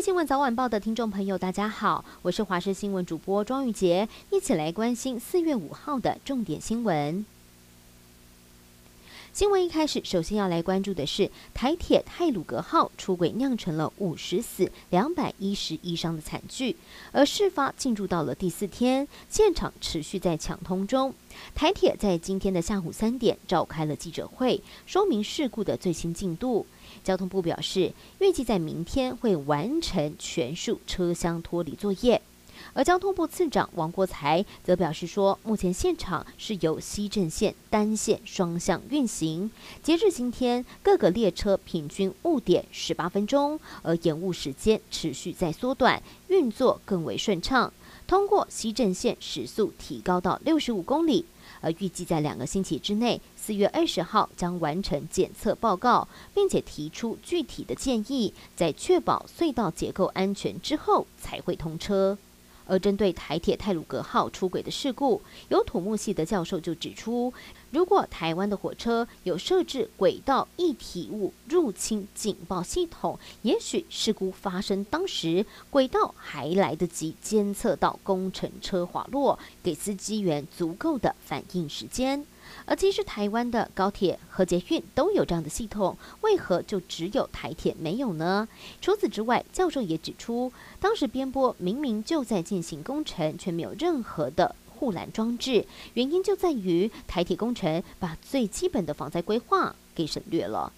新闻早晚报的听众朋友，大家好，我是华视新闻主播庄玉洁，一起来关心四月五号的重点新闻。新闻一开始，首先要来关注的是台铁太鲁阁号出轨酿成了五十死、两百一十一伤的惨剧，而事发进入到了第四天，现场持续在抢通中。台铁在今天的下午三点召开了记者会，说明事故的最新进度。交通部表示，预计在明天会完成全数车厢脱离作业。而交通部次长王国材则表示说，目前现场是由西正线单线双向运行，截至今天，各个列车平均误点十八分钟，而延误时间持续在缩短，运作更为顺畅。通过西正线时速提高到六十五公里，而预计在两个星期之内，四月二十号将完成检测报告，并且提出具体的建议，在确保隧道结构安全之后才会通车。而针对台铁泰鲁格号出轨的事故，有土木系的教授就指出，如果台湾的火车有设置轨道一体物入侵警报系统，也许事故发生当时轨道还来得及监测到工程车滑落，给司机员足够的反应时间。而其实台湾的高铁和捷运都有这样的系统，为何就只有台铁没有呢？除此之外，教授也指出，当时边波明明就在进行工程，却没有任何的护栏装置，原因就在于台铁工程把最基本的防灾规划给省略了。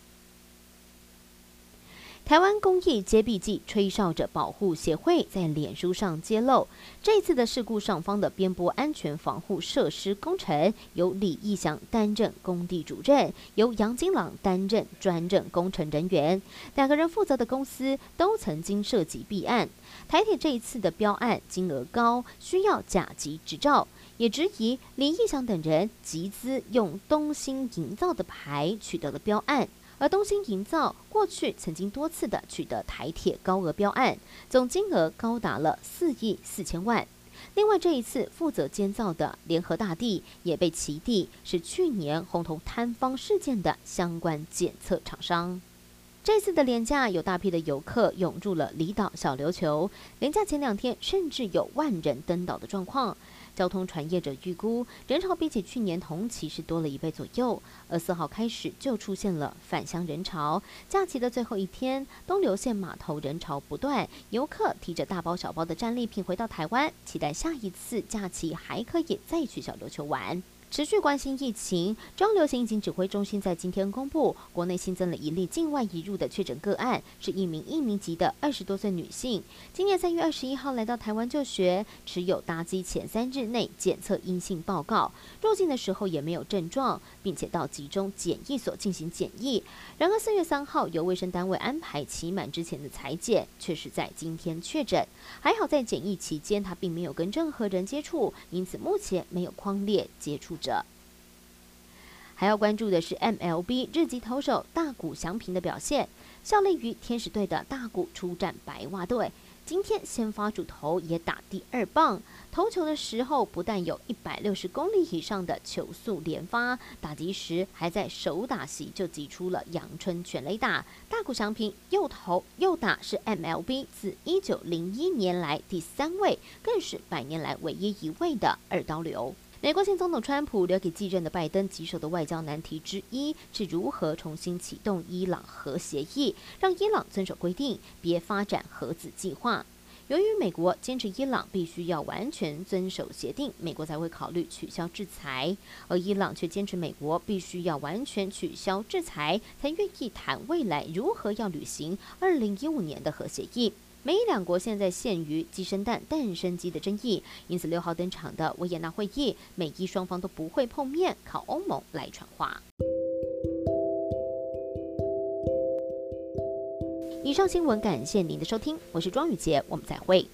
台湾公益接臂暨吹哨者保护协会在脸书上揭露，这次的事故上方的边坡安全防护设施工程由李义祥担任工地主任，由杨金朗担任专任工程人员，两个人负责的公司都曾经涉及弊案。台铁这一次的标案金额高，需要甲级执照，也质疑李义祥等人集资用东兴营造的牌取得了标案。而东兴营造过去曾经多次的取得台铁高额标案，总金额高达了四亿四千万。另外，这一次负责建造的联合大地也被其地，是去年红头坍方事件的相关检测厂商。这次的连假有大批的游客涌入了离岛小琉球，连假前两天甚至有万人登岛的状况。交通传业者预估，人潮比起去年同期是多了一倍左右。而四号开始就出现了返乡人潮，假期的最后一天，东流线码头人潮不断，游客提着大包小包的战利品回到台湾，期待下一次假期还可以再去小琉球玩。持续关心疫情，中央流行疫情指挥中心在今天公布，国内新增了一例境外移入的确诊个案，是一名印尼籍的二十多岁女性，今年三月二十一号来到台湾就学，持有搭机前三日内检测阴性报告，入境的时候也没有症状，并且到集中检疫所进行检疫。然而四月三号由卫生单位安排期满之前的裁检，却是在今天确诊。还好在检疫期间，她并没有跟任何人接触，因此目前没有匡列接触者。还要关注的是 MLB 日籍投手大谷翔平的表现，效力于天使队的大谷出战白袜队，今天先发主投也打第二棒，投球的时候不但有一百六十公里以上的球速连发，打击时还在手打席就击出了阳春全垒打。大谷翔平又投又打，是 MLB 自一九零一年来第三位，更是百年来唯一一位的二刀流。美国前总统川普留给继任的拜登棘手的外交难题之一是如何重新启动伊朗核协议，让伊朗遵守规定，别发展核子计划。由于美国坚持伊朗必须要完全遵守协定，美国才会考虑取消制裁，而伊朗却坚持美国必须要完全取消制裁，才愿意谈未来如何要履行二零一五年的核协议。美伊两国现在陷于鸡生蛋，蛋生鸡的争议，因此六号登场的维也纳会议，美伊双方都不会碰面，靠欧盟来传话。以上新闻感谢您的收听，我是庄宇杰，我们再会。